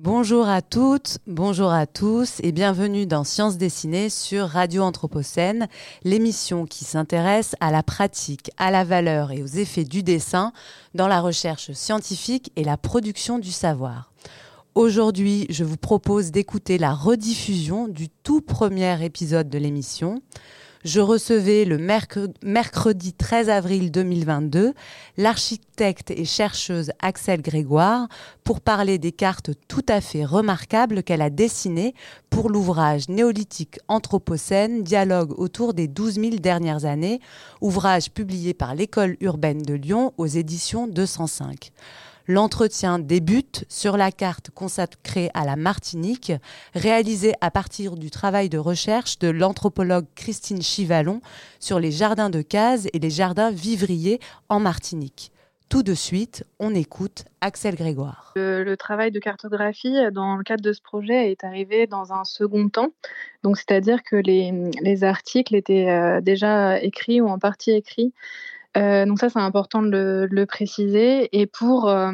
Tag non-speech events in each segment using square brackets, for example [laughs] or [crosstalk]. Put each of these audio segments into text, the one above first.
Bonjour à toutes, bonjour à tous et bienvenue dans Sciences dessinées sur Radio Anthropocène, l'émission qui s'intéresse à la pratique, à la valeur et aux effets du dessin dans la recherche scientifique et la production du savoir. Aujourd'hui, je vous propose d'écouter la rediffusion du tout premier épisode de l'émission je recevais le mercredi 13 avril 2022 l'architecte et chercheuse Axel Grégoire pour parler des cartes tout à fait remarquables qu'elle a dessinées pour l'ouvrage Néolithique Anthropocène, dialogue autour des 12 000 dernières années, ouvrage publié par l'École urbaine de Lyon aux éditions 205. L'entretien débute sur la carte consacrée à la Martinique, réalisée à partir du travail de recherche de l'anthropologue Christine Chivalon sur les jardins de Cazes et les jardins vivriers en Martinique. Tout de suite, on écoute Axel Grégoire. Le, travail de cartographie dans le cadre de ce projet est arrivé dans un second temps. C'est-à-dire que les, articles étaient euh, déjà écrits ou en partie écrits euh, donc ça, c'est important de le, préciser. Et pour, euh,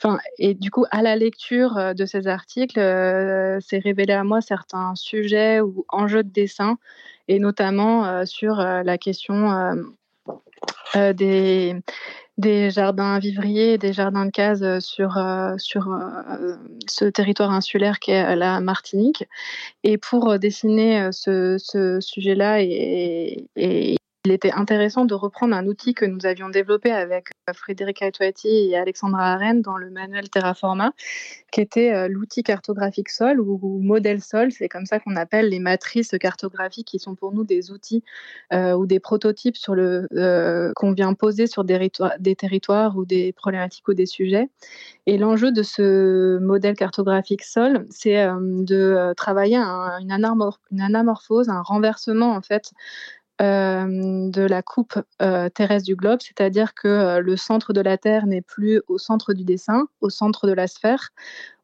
enfin, et du coup, à la lecture euh, de ces articles, c'est révélé à moi certains sujets ou enjeux de dessin, et notamment sur la question des jardins vivriers, des jardins de cases sur, sur ce territoire insulaire qu'est la Martinique. Et pour dessiner ce, sujet-là et, et, il était intéressant de reprendre un outil que nous avions développé avec euh, Frédéric Atuati et Alexandra Arène dans le manuel Terraforma, qui était euh, l'outil cartographique sol ou, modèle sol. C'est comme ça qu'on appelle les matrices cartographiques qui sont pour nous des outils euh, ou des prototypes qu'on vient poser sur des, territoires ou des problématiques ou des sujets. Et l'enjeu de ce modèle cartographique sol, c'est de travailler une, anamorphose, un renversement en fait de la coupe euh, terrestre du globe, c'est-à-dire que euh, le centre de la Terre n'est plus au centre du dessin, au centre de la sphère,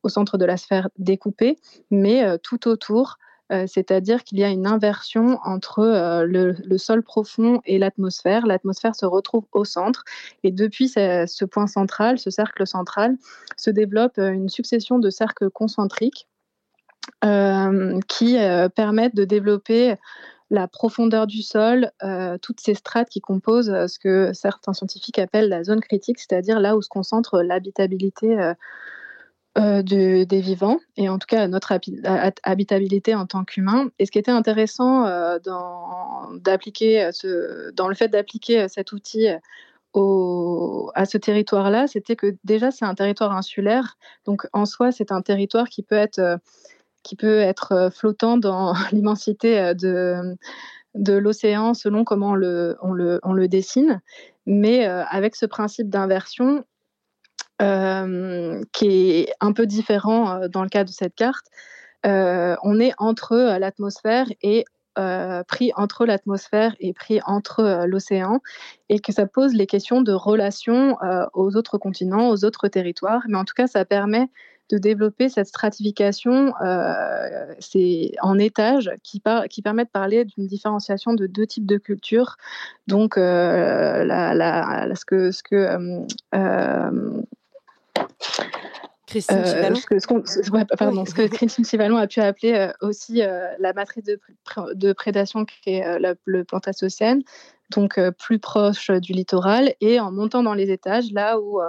au centre de la sphère découpée, mais tout autour, c'est-à-dire qu'il y a une inversion entre le, sol profond et l'atmosphère. L'atmosphère se retrouve au centre, et depuis ce point central, ce cercle central, se développe une succession de cercles concentriques qui permettent de développer la profondeur du sol, euh, toutes ces strates qui composent euh, ce que certains scientifiques appellent la zone critique, c'est-à-dire là où se concentre l'habitabilité euh, des vivants, et en tout cas notre habitabilité en tant qu'humain. Et ce qui était intéressant dans, dans le fait d'appliquer cet outil à ce territoire-là, c'était que déjà c'est un territoire insulaire, donc en soi c'est un territoire qui peut être qui peut être euh, flottant dans [laughs] l'immensité euh, de, de l'océan selon comment on le, on le, on le dessine. Mais euh, avec ce principe d'inversion, qui est un peu différent dans le cas de cette carte, on est entre l'atmosphère et pris entre l'atmosphère et pris entre l'océan, et que ça pose les questions de relation aux autres continents, aux autres territoires. Mais en tout cas, ça permet de développer cette stratification euh, c'est en étages qui, par, qui permet de parler d'une différenciation de deux types de cultures. Donc, euh, la, ce que. Ce que euh, Christine Chivalon. ce, que, ce, pardon, ce que Christine Chivalon a pu appeler aussi la matrice de, de prédation qui est le plantacocène, donc plus proche du littoral, et en montant dans les étages, là où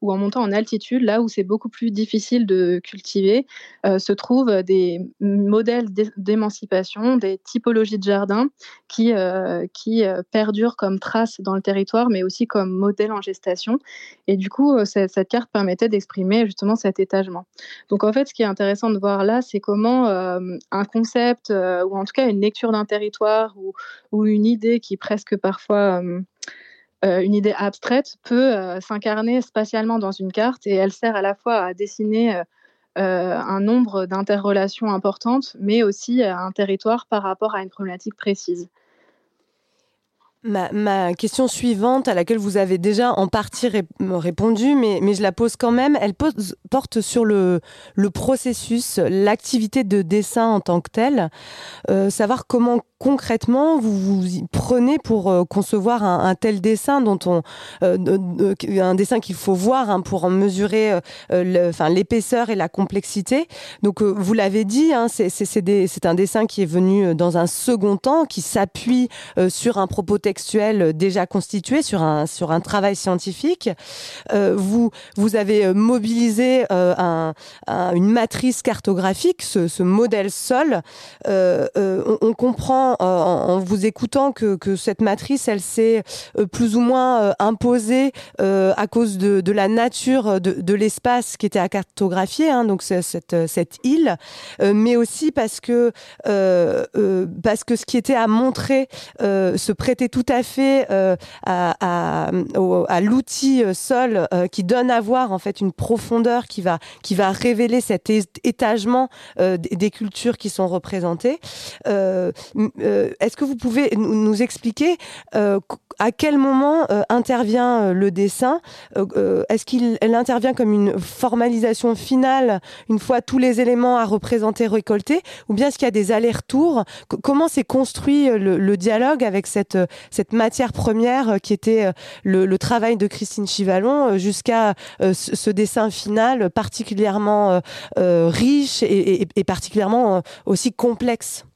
ou en montant en altitude, là où c'est beaucoup plus difficile de cultiver, euh, se trouvent des modèles d'émancipation, des typologies de jardins qui, euh, qui euh, perdurent comme traces dans le territoire, mais aussi comme modèle en gestation. Et du coup, cette carte permettait d'exprimer justement cet étagement. Donc en fait, ce qui est intéressant de voir là, c'est comment un concept, ou en tout cas une lecture d'un territoire, ou, ou, une idée qui presque parfois euh, une idée abstraite peut euh, s'incarner spatialement dans une carte et elle sert à la fois à dessiner euh, un nombre d'interrelations importantes, mais aussi un territoire par rapport à une problématique précise. Ma, question suivante, à laquelle vous avez déjà en partie répondu, mais, je la pose quand même, elle porte sur le, processus, l'activité de dessin en tant que telle. Euh, savoir comment concrètement vous vous prenez pour euh, concevoir un, tel dessin dont on euh, un dessin qu'il faut voir hein, pour en mesurer l'épaisseur et la complexité donc vous l'avez dit hein, c'est un dessin qui est venu dans un second temps qui s'appuie sur un propos textuel déjà constitué sur un, sur un travail scientifique. Euh, vous, vous avez euh, mobilisé euh, un, une matrice cartographique, ce, modèle sol. On, comprend en, vous écoutant que, que cette matrice, elle s'est plus ou moins imposée à cause de, la nature de, de l'espace qui était à cartographier, hein, donc cette, cette île, mais aussi parce que, parce que ce qui était à montrer se prêtait tout tout à fait euh, à, à, l'outil euh, sol euh, qui donne à voir en fait une profondeur qui va qui va révéler cet étagement des cultures qui sont représentées. Est-ce que vous pouvez nous expliquer à quel moment intervient le dessin? Est-ce qu'il intervient comme une formalisation finale une fois tous les éléments à représenter récoltés, ou bien est-ce qu'il y a des allers-retours? Comment s'est construit le, le, dialogue avec cette, cette matière première euh, qui était euh, le, travail de Christine Chivalon euh, jusqu'à ce dessin final particulièrement riche et, particulièrement aussi complexe.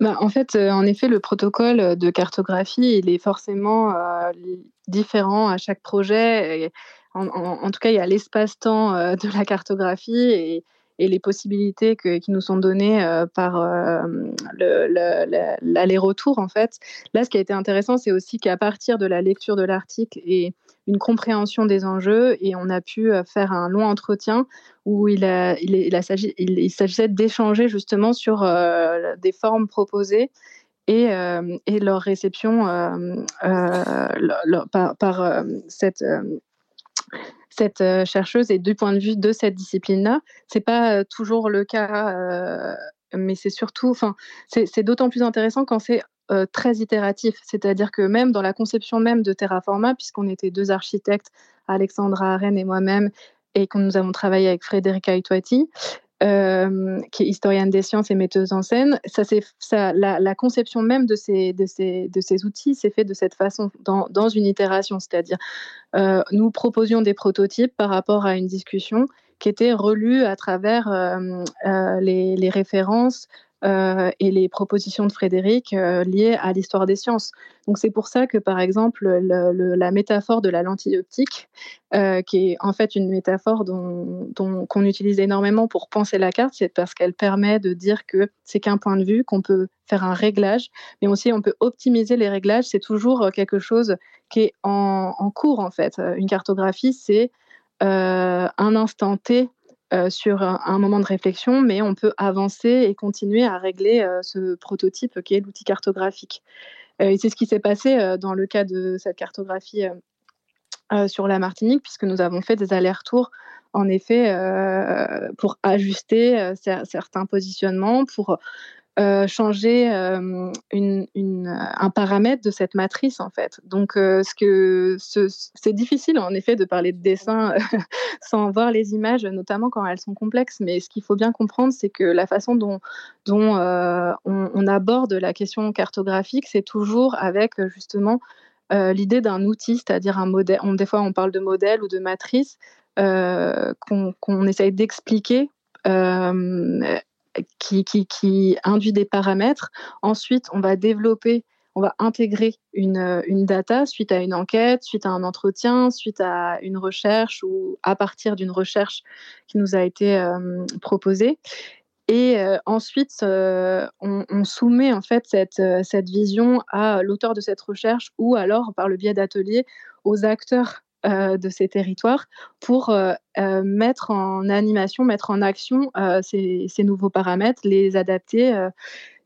Bah, en fait, en effet, le protocole de cartographie, il est forcément différent à chaque projet. en, tout cas, il y a l'espace-temps de la cartographie et, et les possibilités qui nous sont données euh, par euh, l'aller-retour en fait. Là, ce qui a été intéressant, c'est aussi qu'à partir de la lecture de l'article et une compréhension des enjeux, et on a pu euh, faire un long entretien où il, il, il, s'agissait d'échanger justement sur des formes proposées et, et leur réception par, par cette cette euh, chercheuse et du point de vue de cette discipline-là. C'est pas euh, toujours le cas, euh, mais c'est surtout, enfin, c'est d'autant plus intéressant quand c'est très itératif. C'est-à-dire que même dans la conception même de Terraforma, puisqu'on était deux architectes, Alexandra Arène et moi-même, et que nous avons travaillé avec Frédérica Itoati, euh, qui est historienne des sciences et metteuse en scène. Ça, ça, la, conception même de ces, de ces, de ces outils s'est faite de cette façon, dans, dans une itération, c'est-à-dire euh, nous proposions des prototypes par rapport à une discussion qui était relue à travers euh les, les, références, euh, et les propositions de Frédéric euh, liées à l'histoire des sciences. Donc c'est pour ça que par exemple la métaphore de la lentille optique, euh, qui est en fait une métaphore dont, qu'on utilise énormément pour penser la carte, c'est parce qu'elle permet de dire que c'est qu'un point de vue, qu'on peut faire un réglage, mais aussi on peut optimiser les réglages. C'est toujours quelque chose qui est en, cours en fait. Une cartographie, c'est un instant T euh, sur un, moment de réflexion, mais on peut avancer et continuer à régler euh, ce prototype qui est l'outil cartographique. Euh, et c'est ce qui s'est passé dans le cas de cette cartographie sur la Martinique, puisque nous avons fait des allers-retours en effet, pour ajuster certains positionnements, pour euh, changer euh, un paramètre de cette matrice en fait. Donc euh, ce que c'est difficile en effet de parler de dessin [laughs] sans voir les images, notamment quand elles sont complexes. Mais ce qu'il faut bien comprendre, c'est que la façon dont, dont on, aborde la question cartographique, c'est toujours avec justement l'idée d'un outil, c'est-à-dire un modèle. On, des fois, on parle de modèle ou de matrice qu'on essaye d'expliquer qui, induit des paramètres. Ensuite, on va développer, on va intégrer une, une, data suite à une enquête, suite à un entretien, suite à une recherche ou à partir d'une recherche qui nous a été euh, proposée. Et euh, ensuite, euh, on, on, soumet en fait cette, cette vision à l'auteur de cette recherche ou alors par le biais d'ateliers aux acteurs euh, de ces territoires pour euh, euh, mettre en animation, mettre en action ces, nouveaux paramètres, les adapter.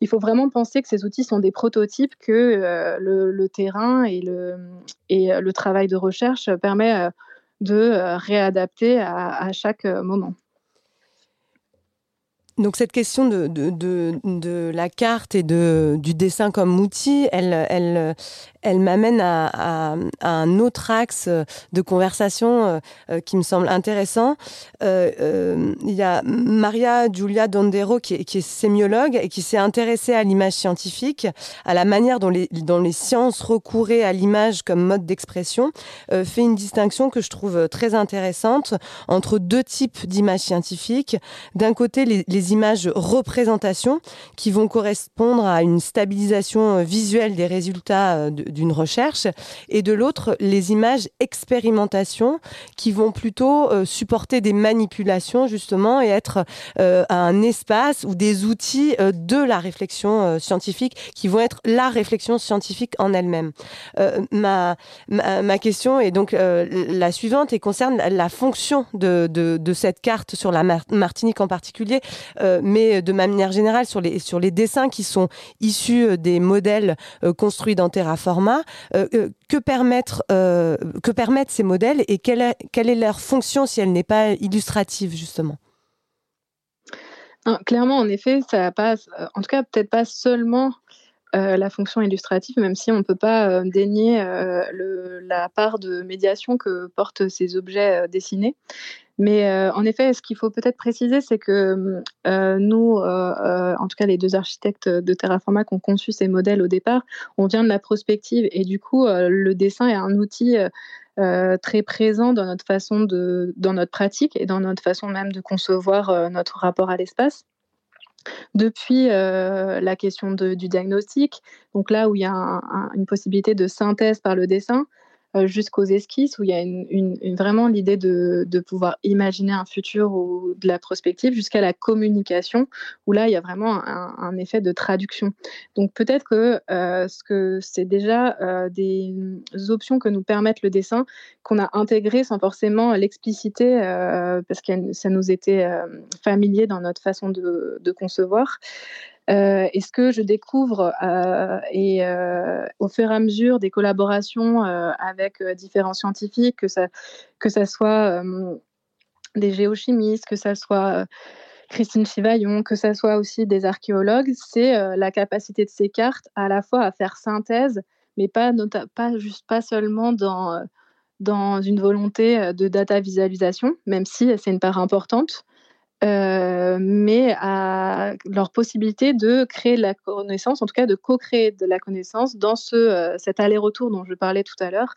il faut vraiment penser que ces outils sont des prototypes que le, terrain et le, et le travail de recherche permet de réadapter à chaque moment. Donc cette question de, de, de, la carte et de, du dessin comme outil, elle, elle, elle m'amène à, un autre axe de conversation euh, euh, qui me semble intéressant. Euh, il y a Maria Giulia Dondero qui est, qui sémiologue et qui s'est intéressée à l'image scientifique, à la manière dont les, dont les sciences recouraient à l'image comme mode d'expression, fait une distinction que je trouve très intéressante entre deux types d'images scientifiques. D'un côté, les, les images représentations qui vont correspondre à une stabilisation visuelle des résultats de, d'une recherche, et de l'autre, les images expérimentation qui vont plutôt euh, supporter des manipulations justement et être euh, un espace ou des outils euh, de la réflexion scientifique qui vont être la réflexion scientifique en elle-même. Ma, ma, question est donc la suivante et concerne la fonction de, de cette carte sur la Martinique en particulier, mais de manière générale sur les, sur les dessins qui sont issus des modèles construits dans Terraforma euh, euh, que, permettre, euh, que permettent ces modèles et quelle est, quelle est leur fonction si elle n'est pas illustrative, justement? Clairement, en effet, ça passe, en tout cas, peut-être pas seulement la fonction illustrative, même si on ne peut pas dénier la part de médiation que portent ces objets dessinés. Mais euh, en effet, ce qu'il faut peut-être préciser, c'est que euh, nous, euh, en tout cas les deux architectes de Terraforma qui ont conçu ces modèles au départ, on vient de la prospective et du coup, le dessin est un outil très présent dans notre façon de, dans notre pratique et dans notre façon même de concevoir notre rapport à l'espace. Depuis la question du diagnostic, donc là où il y a une possibilité de synthèse par le dessin, euh, jusqu'aux esquisses où il y a une, vraiment l'idée de, pouvoir imaginer un futur ou de la prospective jusqu'à la communication où là il y a vraiment un, effet de traduction. Donc peut-être que euh, ce que c'est déjà euh, des options que nous permettent le dessin qu'on a intégré sans forcément l'expliciter parce que ça nous était familier dans notre façon de, de concevoir. Euh, et ce que je découvre euh, et euh, au fur et à mesure des collaborations avec différents scientifiques, que ça, que ça soit des géochimistes, que ça soit Christine Chivaillon, que ça soit aussi des archéologues, c'est la capacité de ces cartes à la fois à faire synthèse, mais pas, pas, juste, pas seulement dans, dans une volonté de data visualisation, même si c'est une part importante, euh, mais à leur possibilité de créer de la connaissance, en tout cas de co-créer de la connaissance dans ce, euh, cet aller-retour dont je parlais tout à l'heure.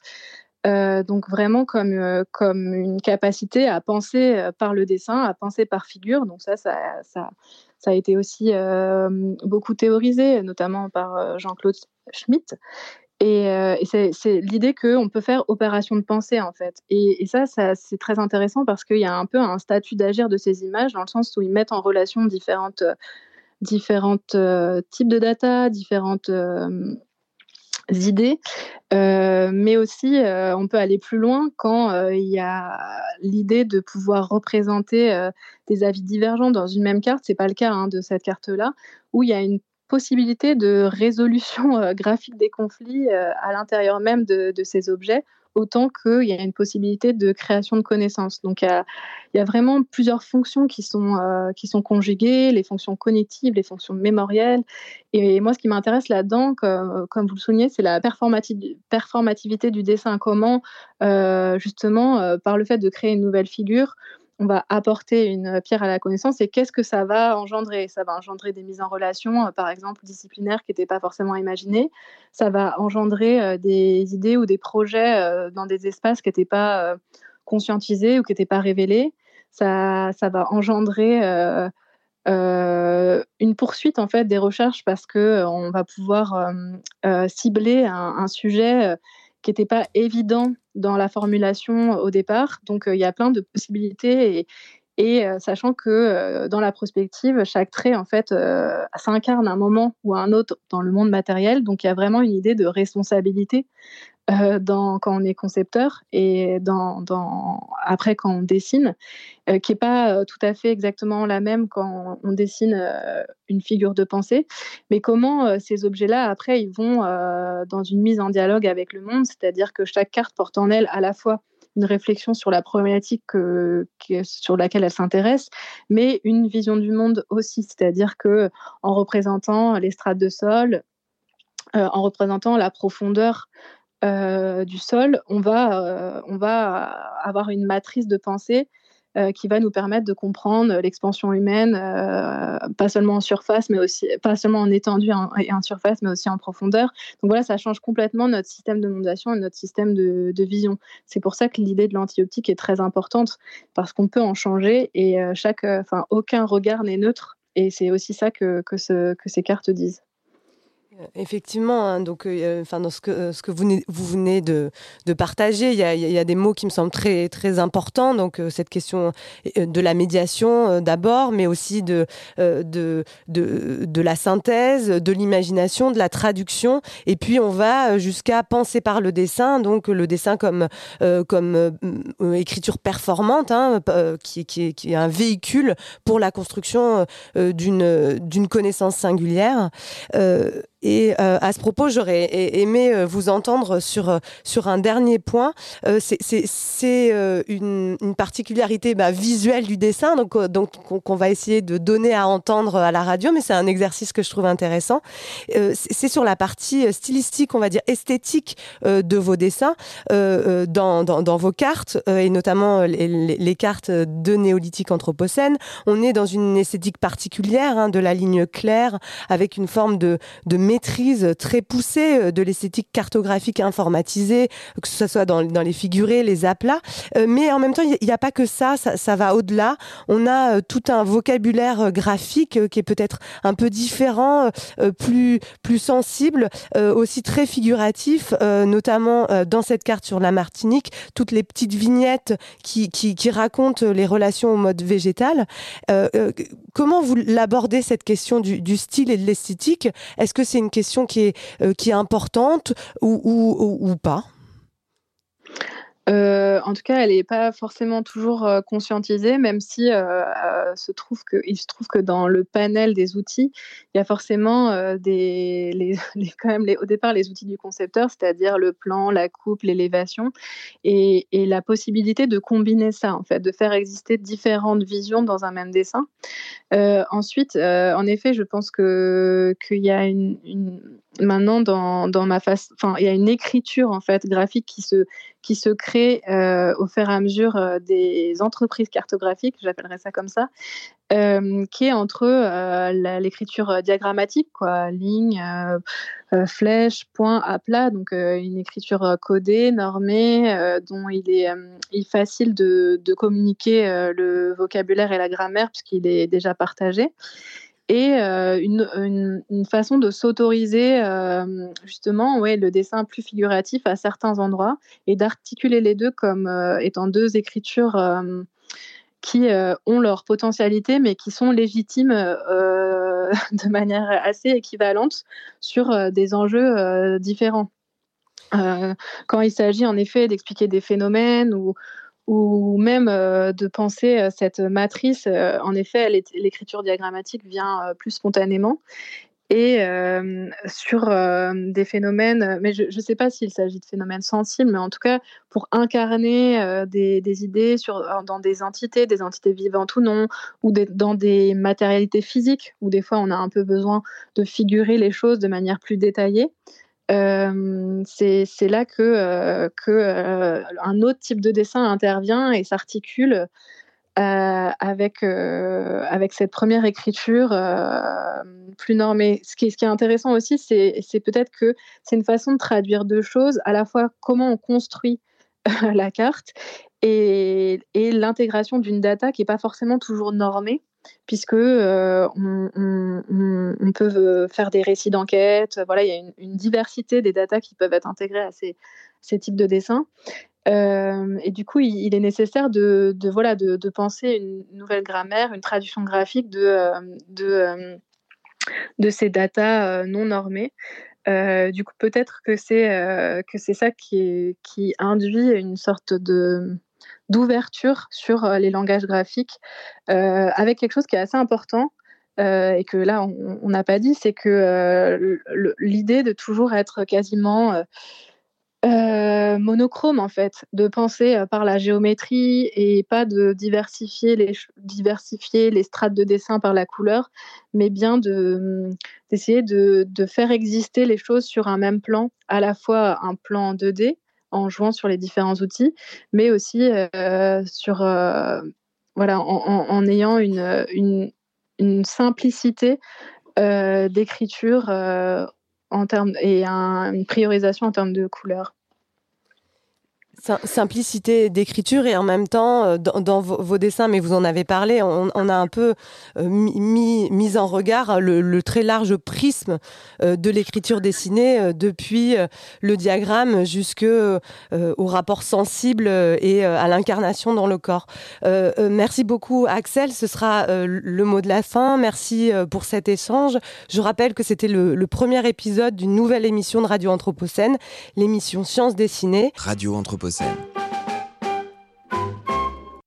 Euh, donc vraiment comme, comme une capacité à penser par le dessin, à penser par figure. Donc ça, ça, ça, ça a été aussi beaucoup théorisé, notamment par Jean-Claude Schmitt. Et, euh, c'est l'idée qu'on peut faire opération de pensée, en fait. Et, ça, c'est très intéressant parce qu'il y a un peu un statut d'agir de ces images, dans le sens où ils mettent en relation différentes, différentes euh, types de data, différentes euh, idées, mais aussi on peut aller plus loin quand il y a l'idée de pouvoir représenter des avis divergents dans une même carte. C'est pas le cas hein, de cette carte-là, où il y a une possibilité de résolution euh, graphique des conflits euh, à l'intérieur même de, ces objets, autant qu'il y a une possibilité de création de connaissances. Donc il y a, vraiment plusieurs fonctions qui sont, euh, qui sont conjuguées, les fonctions cognitives, les fonctions mémorielles. Et, moi, ce qui m'intéresse là-dedans, comme, comme, vous le soulignez, c'est la performativité du dessin. Comment, justement, par le fait de créer une nouvelle figure, on va apporter une pierre à la connaissance et qu'est-ce que ça va engendrer? Ça va engendrer des mises en relation, euh, par exemple, disciplinaires qui n'étaient pas forcément imaginées. Ça va engendrer euh, des idées ou des projets euh, dans des espaces qui n'étaient pas conscientisés ou qui n'étaient pas révélés. Ça, ça va engendrer une poursuite en fait des recherches parce que on va pouvoir cibler un sujet qui n'était pas évident dans la formulation au départ. Donc, euh, il y a plein de possibilités et, et euh, sachant que euh, dans la prospective, chaque trait, en fait, s'incarne un moment ou un autre dans le monde matériel. Donc, il y a vraiment une idée de responsabilité euh, dans, quand on est concepteur et dans, après quand on dessine, euh, qui n'est pas euh, tout à fait exactement la même quand on dessine une figure de pensée, mais comment ces objets-là, après, ils vont dans une mise en dialogue avec le monde, c'est-à-dire que chaque carte porte en elle à la fois une réflexion sur la problématique sur laquelle elle s'intéresse, mais une vision du monde aussi, c'est-à-dire que en représentant les strates de sol, en représentant la profondeur du sol, va, on va avoir une matrice de pensée euh, qui va nous permettre de comprendre l'expansion humaine, euh, pas seulement en surface, mais aussi pas seulement en étendue et en, surface, mais aussi en profondeur. Donc voilà, ça change complètement notre système de mondation et notre système de, vision. C'est pour ça que l'idée de l'anti-optique est très importante parce qu'on peut en changer et euh, chaque, enfin, aucun regard n'est neutre. Et c'est aussi ça que, que, ce, que ces cartes disent. Effectivement, hein, donc, euh, enfin, dans ce que, euh, ce que vous, vous venez de, de partager, il y, a, il y, a, des mots qui me semblent très, très importants. Donc, euh, cette question de la médiation d'abord, mais aussi de, de, de, de, la synthèse, de l'imagination, de la traduction. Et puis, on va jusqu'à penser par le dessin, donc le dessin comme, comme écriture performante, hein, qui, qui, qui, est un véhicule pour la construction d'une connaissance singulière. Et euh, à ce propos, j'aurais aimé euh, vous entendre sur, euh, sur un dernier point. c'est une, une, particularité bah, visuelle du dessin, donc, donc qu'on va essayer de donner à entendre à la radio, mais c'est un exercice que je trouve intéressant. c'est sur la partie stylistique, on va dire esthétique de vos dessins, dans, dans, dans, vos cartes, et notamment les, les, cartes de néolithique anthropocène. On est dans une esthétique particulière, hein, de la ligne claire, avec une forme de, de maîtrise très poussée euh, de l'esthétique cartographique informatisée, que ce soit dans, les figurés, les aplats. Euh, mais en même temps, il n'y a pas que ça, ça, va au-delà. On a euh, tout un vocabulaire graphique qui est peut-être un peu différent, plus, plus sensible, aussi très figuratif, notamment dans cette carte sur la Martinique, toutes les petites vignettes qui racontent les relations au mode végétal. comment vous l'abordez cette question du, du style et de l'esthétique? Est-ce que c'est une question qui est, euh, qui est importante ou, ou, ou pas? Euh, en tout cas, elle n'est pas forcément toujours euh, conscientisée, même si se trouve que, il se trouve que dans le panel des outils, il y a forcément [laughs] quand même au départ les outils du concepteur, c'est-à-dire le plan, la coupe, l'élévation, et, la possibilité de combiner ça, en fait, de faire exister différentes visions dans un même dessin. ensuite, en effet, je pense qu'il y a une maintenant dans, dans ma il y a une écriture en fait graphique qui se crée euh, au fur et à mesure euh, des entreprises cartographiques, j'appellerais ça comme ça, euh, qui est entre l'écriture diagrammatique, ligne, flèche, point, à plat, donc une écriture codée, normée, dont il est, il est facile de, de communiquer le vocabulaire et la grammaire puisqu'il est déjà partagé et euh, une, une, façon de s'autoriser euh, justement ouais, le dessin plus figuratif à certains endroits et d'articuler les deux comme euh, étant deux écritures qui ont leur potentialité mais qui sont légitimes [laughs] de manière assez équivalente sur des enjeux différents. quand il s'agit en effet d'expliquer des phénomènes ou, ou même euh, de penser euh, cette matrice. Euh, en effet, l'écriture diagrammatique vient plus spontanément. Et sur des phénomènes, mais je ne sais pas s'il s'agit de phénomènes sensibles, mais en tout cas, pour incarner des, idées dans des entités, des entités vivantes ou non, ou dans des matérialités physiques, où des fois on a un peu besoin de figurer les choses de manière plus détaillée. C'est là que, euh, autre type de dessin intervient et s'articule avec, avec cette première écriture plus normée. Ce qui, ce qui, est intéressant aussi, c'est peut-être que c'est une façon de traduire deux choses, à la fois comment on construit la carte et, et l'intégration d'une data qui n'est pas forcément toujours normée puisque euh, on, peut euh, faire des récits d'enquête. Voilà, il y a une, diversité des datas qui peuvent être intégrées à ces, types de dessins. Euh, et du coup, il, est nécessaire de, voilà, de, penser une nouvelle grammaire, une traduction graphique de, de, de ces datas non normées. du coup, peut-être que c'est ça qui induit une sorte de d'ouverture sur euh, les langages graphiques, euh, avec quelque chose qui est assez important. Euh, et que là on n'a pas dit, c'est que l'idée de toujours être quasiment monochrome en fait, de penser par la géométrie et pas de diversifier les, diversifier les strates de dessin par la couleur, mais bien de, d'essayer de, de, faire exister les choses sur un même plan, à la fois un plan 2D en jouant sur les différents outils, mais aussi euh, sur, voilà, en, ayant une, simplicité d'écriture en et une priorisation en termes de couleurs simplicité d'écriture et en même temps euh, dans, vos, dessins, mais vous en avez parlé, on, a un peu euh, mis, mis en regard le, très large prisme euh, de l'écriture dessinée depuis le diagramme jusque au rapport sensible et à l'incarnation dans le corps. merci beaucoup Axel, ce sera le mot de la fin. Merci pour cet échange. Je rappelle que c'était le, le premier épisode d'une nouvelle émission de Radio Anthropocène, l'émission Sciences dessinées. Radio Anthropocène. 100%.